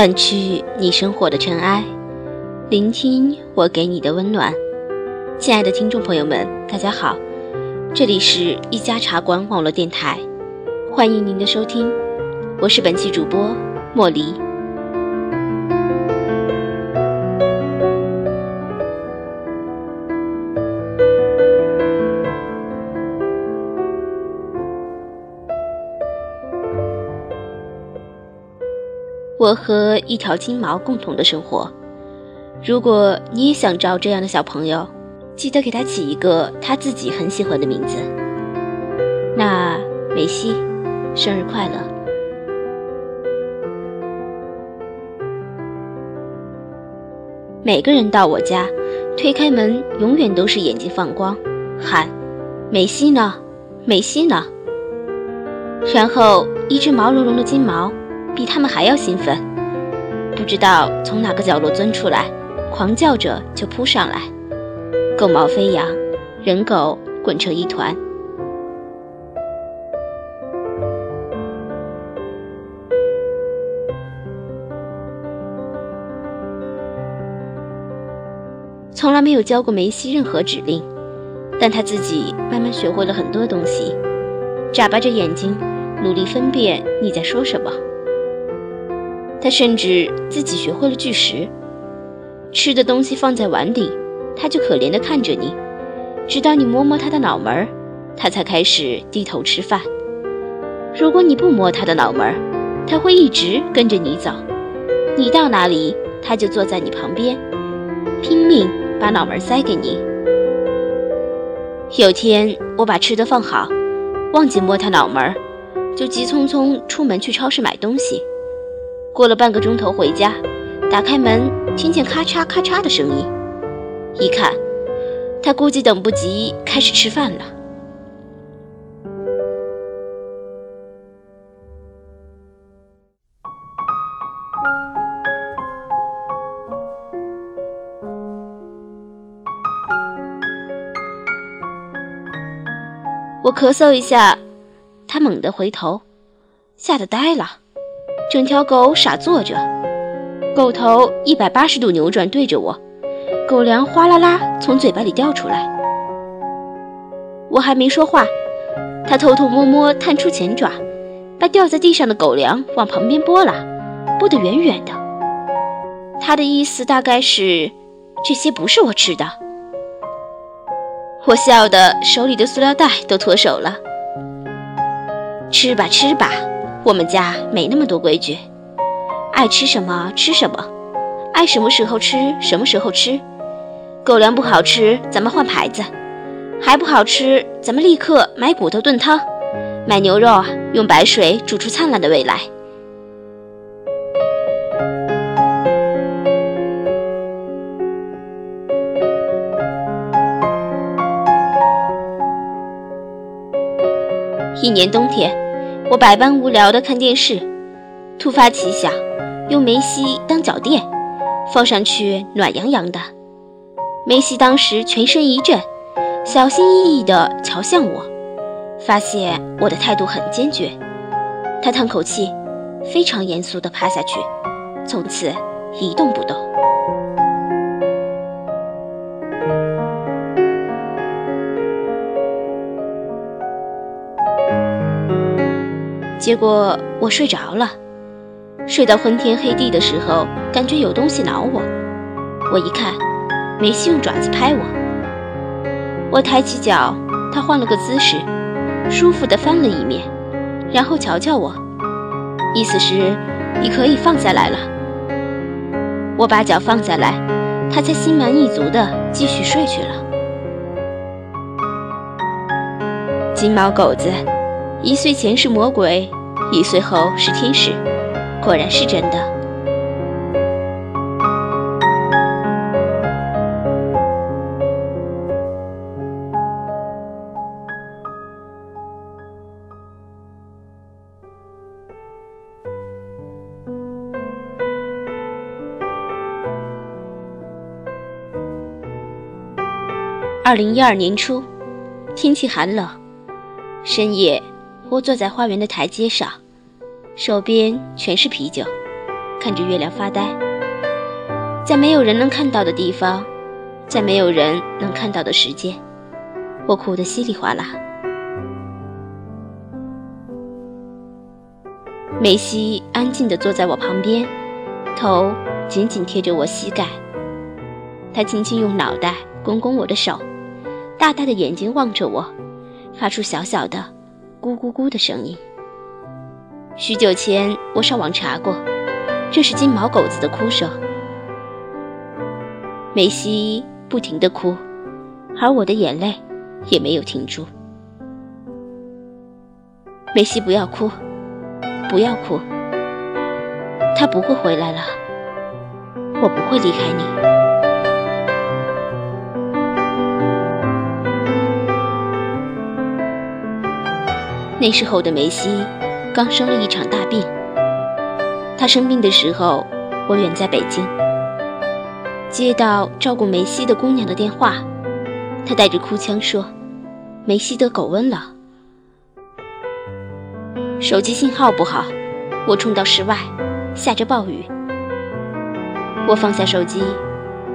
掸去你生活的尘埃，聆听我给你的温暖。亲爱的听众朋友们，大家好，这里是一家茶馆网络电台，欢迎您的收听，我是本期主播莫离。我和一条金毛共同的生活。如果你也想找这样的小朋友，记得给他起一个他自己很喜欢的名字。那梅西，生日快乐！每个人到我家，推开门，永远都是眼睛放光，喊：“梅西呢？梅西呢？”然后一只毛茸茸的金毛。比他们还要兴奋，不知道从哪个角落钻出来，狂叫着就扑上来，狗毛飞扬，人狗滚成一团。从来没有教过梅西任何指令，但他自己慢慢学会了很多东西，眨巴着眼睛，努力分辨你在说什么。他甚至自己学会了拒食，吃的东西放在碗里，他就可怜地看着你，直到你摸摸他的脑门，他才开始低头吃饭。如果你不摸他的脑门，他会一直跟着你走，你到哪里，他就坐在你旁边，拼命把脑门塞给你。有天我把吃的放好，忘记摸他脑门，就急匆匆出门去超市买东西。过了半个钟头回家，打开门，听见咔嚓咔嚓的声音，一看，他估计等不及开始吃饭了。我咳嗽一下，他猛地回头，吓得呆了。整条狗傻坐着，狗头一百八十度扭转对着我，狗粮哗啦啦从嘴巴里掉出来。我还没说话，它偷偷摸摸探出前爪，把掉在地上的狗粮往旁边拨了，拨得远远的。它的意思大概是，这些不是我吃的。我笑得手里的塑料袋都脱手了。吃吧，吃吧。我们家没那么多规矩，爱吃什么吃什么，爱什么时候吃什么时候吃。狗粮不好吃，咱们换牌子；还不好吃，咱们立刻买骨头炖汤，买牛肉，用白水煮出灿烂的未来。一年冬天。我百般无聊的看电视，突发奇想，用梅西当脚垫，放上去暖洋洋的。梅西当时全身一震，小心翼翼地瞧向我，发现我的态度很坚决，他叹口气，非常严肃地趴下去，从此一动不动。结果我睡着了，睡到昏天黑地的时候，感觉有东西挠我。我一看，梅西用爪子拍我。我抬起脚，他换了个姿势，舒服地翻了一面，然后瞧瞧我，意思是你可以放下来了。我把脚放下来，他才心满意足地继续睡去了。金毛狗子。一岁前是魔鬼，一岁后是天使，果然是真的。二零一二年初，天气寒冷，深夜。我坐在花园的台阶上，手边全是啤酒，看着月亮发呆，在没有人能看到的地方，在没有人能看到的时间，我哭得稀里哗啦。梅西安静地坐在我旁边，头紧紧贴着我膝盖。他轻轻用脑袋拱拱我的手，大大的眼睛望着我，发出小小的“咕咕咕”的声音。许久前，我上网查过，这是金毛狗子的哭声。梅西不停地哭，而我的眼泪也没有停住。梅西，不要哭。不要哭，他不会回来了，我不会离开你。那时候的梅西刚生了一场大病，他生病的时候，我远在北京，接到照顾梅西的姑娘的电话，她带着哭腔说：“梅西得狗瘟了。”手机信号不好，我冲到室外，下着暴雨。我放下手机，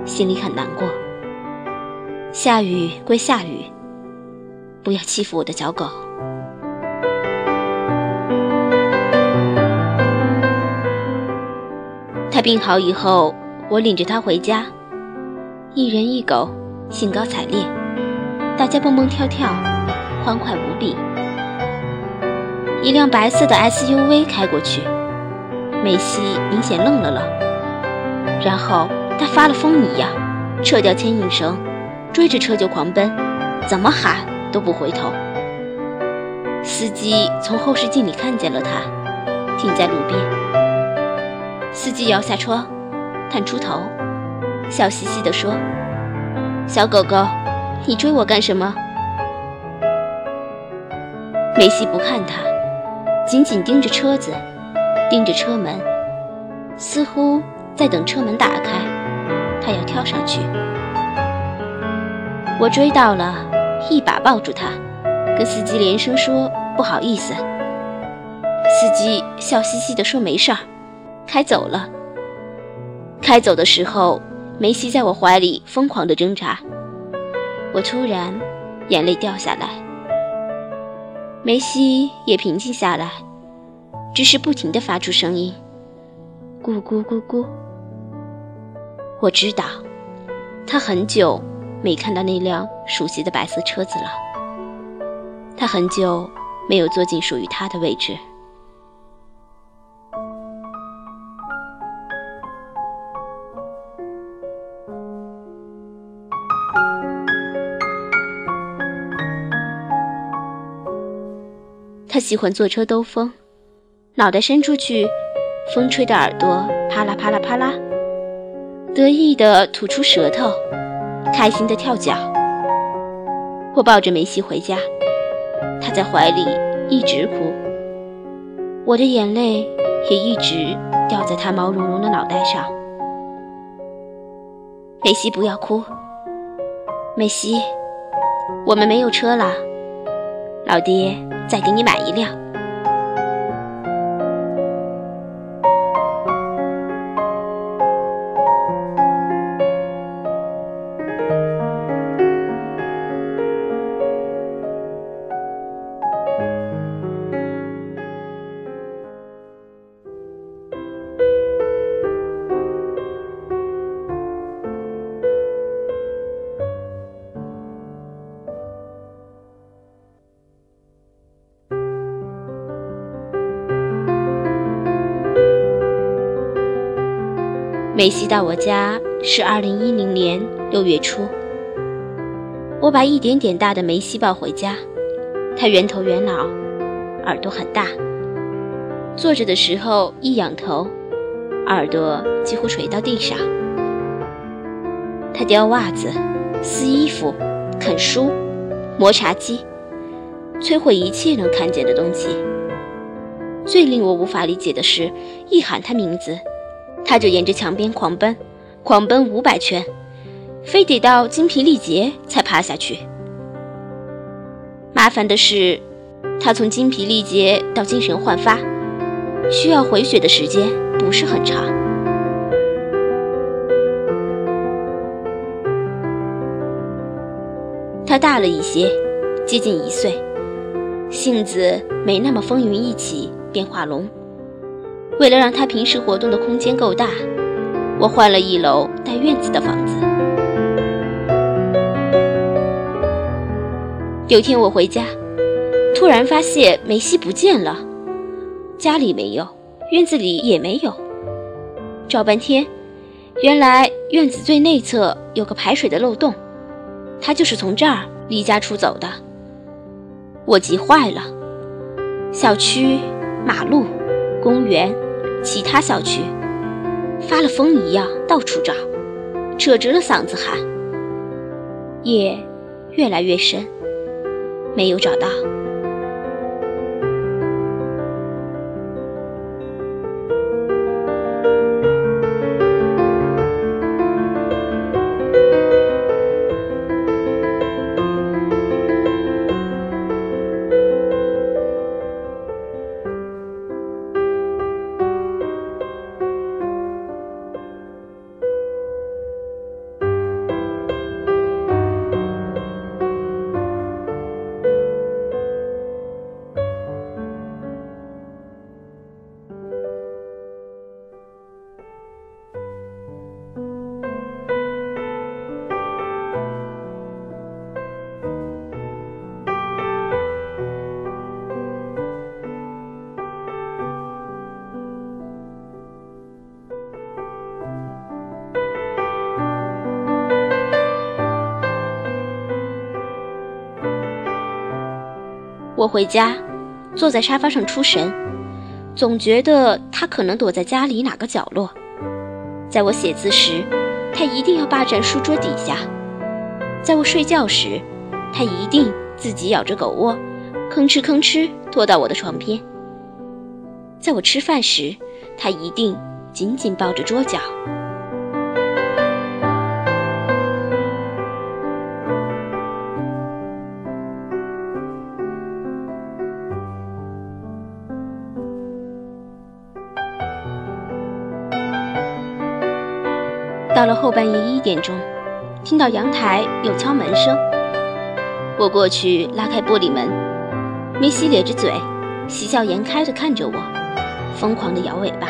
心里很难过。下雨归下雨，不要欺负我的小狗。病好以后，我领着他回家，一人一狗，兴高采烈，大家蹦蹦跳跳，欢快无比。一辆白色的 SUV 开过去，梅西明显愣了愣，然后他发了疯一样，撤掉牵引绳，追着车就狂奔，怎么喊都不回头。司机从后视镜里看见了他，停在路边。司机摇下窗，探出头，笑嘻嘻地说：“小狗狗，你追我干什么？”梅西不看他。紧紧盯着车子，盯着车门，似乎在等车门打开，他要跳上去。我追到了，一把抱住他，跟司机连声说不好意思。司机笑嘻嘻地说没事儿，开走了。开走的时候，梅西在我怀里疯狂地挣扎，我突然眼泪掉下来。梅西也平静下来，只是不停地发出声音，咕咕咕咕。我知道，他很久没看到那辆熟悉的白色车子了，他很久没有坐进属于他的位置。他喜欢坐车兜风，脑袋伸出去，风吹的耳朵啪啦啪啦啪啦，得意的吐出舌头，开心的跳脚。我抱着梅西回家，他在怀里一直哭，我的眼泪也一直掉在他毛茸茸的脑袋上。梅西不要哭，梅西，我们没有车了，老爹。再给你买一辆。梅西到我家是二零一零年六月初，我把一点点大的梅西抱回家，他圆头圆脑，耳朵很大，坐着的时候一仰头，耳朵几乎垂到地上。他叼袜子、撕衣服、啃书、磨茶几，摧毁一切能看见的东西。最令我无法理解的是，一喊他名字。他就沿着墙边狂奔，狂奔五百圈，非得到精疲力竭才趴下去。麻烦的是，他从精疲力竭到精神焕发，需要回血的时间不是很长。他大了一些，接近一岁，性子没那么风云一起，变化龙。为了让他平时活动的空间够大，我换了一楼带院子的房子。有天我回家，突然发现梅西不见了，家里没有，院子里也没有。找半天，原来院子最内侧有个排水的漏洞。他就是从这儿离家出走的，我急坏了。小区、马路、公园、其他小区，发了疯一样到处找，扯直了嗓子喊。夜越来越深，没有找到。我回家，坐在沙发上出神，总觉得他可能躲在家里哪个角落。在我写字时，他一定要霸占书桌底下；在我睡觉时，他一定自己咬着狗窝，吭哧吭哧拖到我的床边；在我吃饭时，他一定紧紧抱着桌角。到了后半夜一点钟，听到阳台有敲门声，我过去拉开玻璃门，梅西咧着嘴，喜笑颜开地看着我，疯狂地摇尾巴，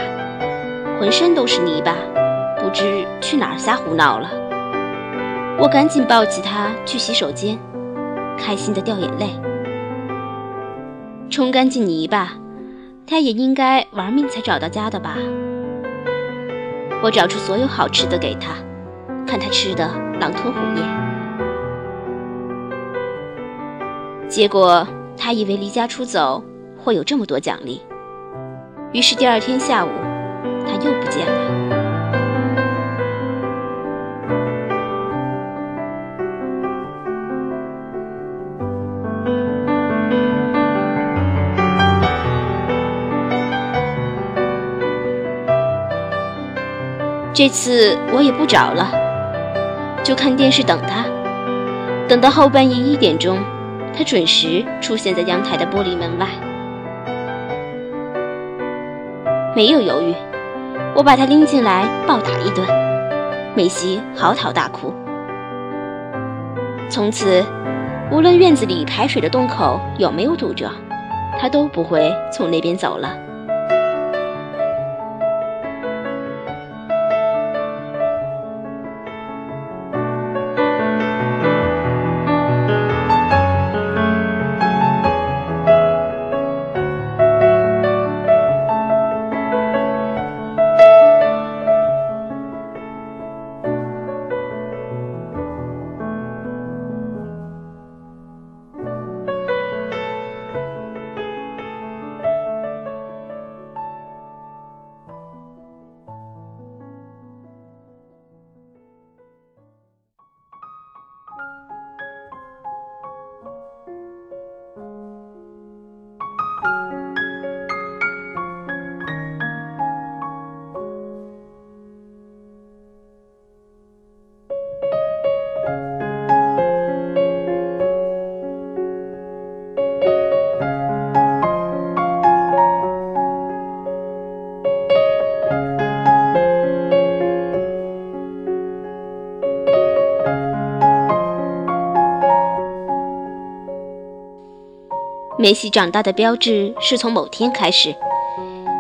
浑身都是泥巴，不知去哪儿瞎胡闹了。我赶紧抱起他去洗手间，开心地掉眼泪。冲干净泥巴，他也应该玩命才找到家的吧。我找出所有好吃的给他，看他吃的狼吞虎咽。结果他以为离家出走会有这么多奖励，于是第二天下午他又这次我也不找了，就看电视等他。等到后半夜一点钟，他准时出现在阳台的玻璃门外，没有犹豫，我把他拎进来暴打一顿。梅西嚎啕大哭。从此，无论院子里排水的洞口有没有堵着，他都不会从那边走了。梅西长大的标志是从某天开始，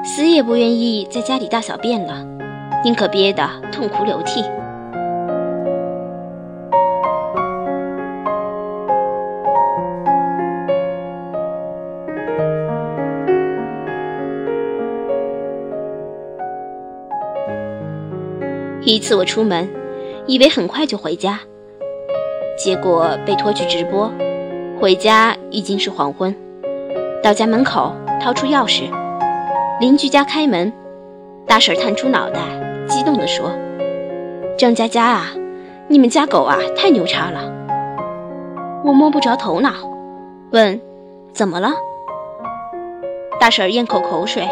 死也不愿意在家里大小便了，宁可憋得痛哭流涕。一次我出门，以为很快就回家，结果被拖去直播。回家已经是黄昏，到家门口掏出钥匙，邻居家开门，大婶探出脑袋，激动地说：“张佳佳啊，你们家狗啊太牛叉了。”我摸不着头脑，问：“怎么了？”大婶咽口口水，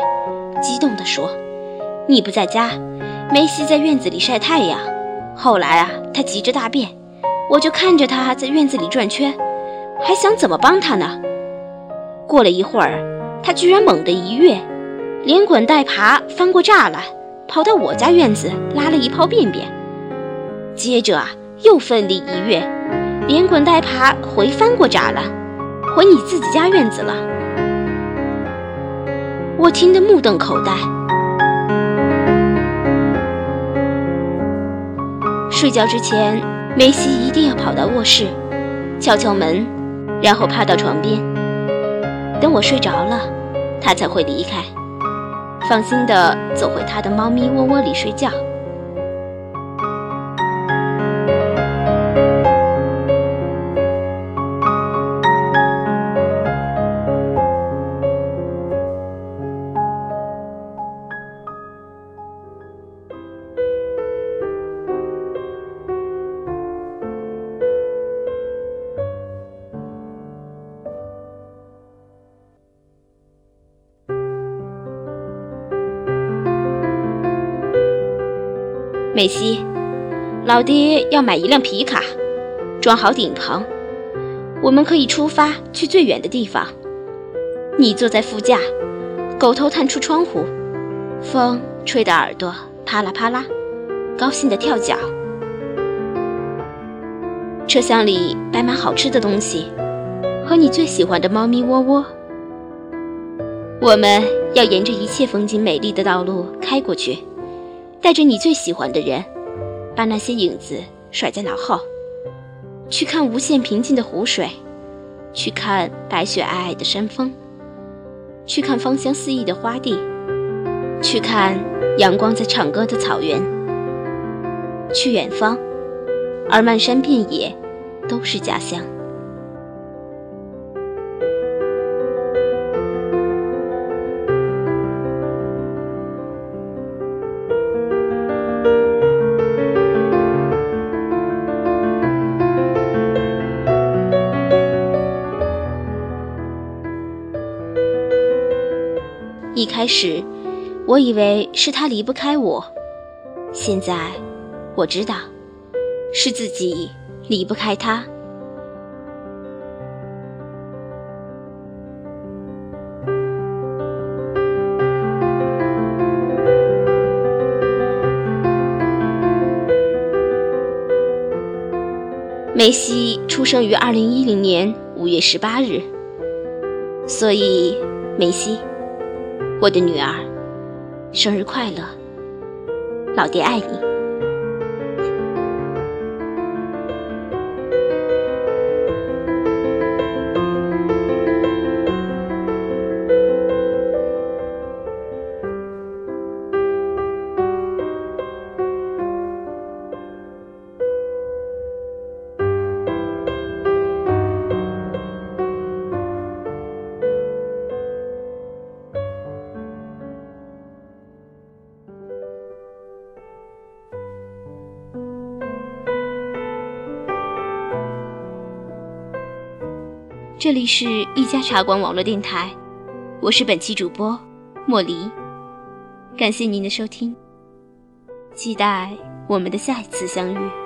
激动地说：“你不在家。”梅西在院子里晒太阳，后来啊，他急着大便，我就看着他在院子里转圈，还想怎么帮他呢。过了一会儿，他居然猛地一跃，连滚带爬翻过栅栏，跑到我家院子拉了一泡便便，接着啊，又奋力一跃，连滚带爬回翻过栅栏，回你自己家院子了。我听得目瞪口呆。睡觉之前，梅西一定要跑到卧室，敲敲门，然后趴到床边，等我睡着了，它才会离开，放心的走回它的猫咪窝窝里睡觉。梅西，老爹要买一辆皮卡，装好顶棚，我们可以出发去最远的地方。你坐在副驾，狗头探出窗户，风吹得耳朵啪啦啪啦，高兴的跳脚。车厢里摆满好吃的东西，和你最喜欢的猫咪窝窝。我们要沿着一切风景美丽的道路开过去。带着你最喜欢的人，把那些影子甩在脑后，去看无限平静的湖水，去看白雪皑皑的山峰，去看芳香四溢的花地，去看阳光在唱歌的草原，去远方，而漫山遍野都是家乡。开始，我以为是他离不开我，现在我知道，是自己离不开他。梅西出生于二零一零年五月十八日，所以梅西。我的女儿，生日快乐！老爹爱你。这里是一家茶馆网络电台，我是本期主播莫离，感谢您的收听，期待我们的下一次相遇。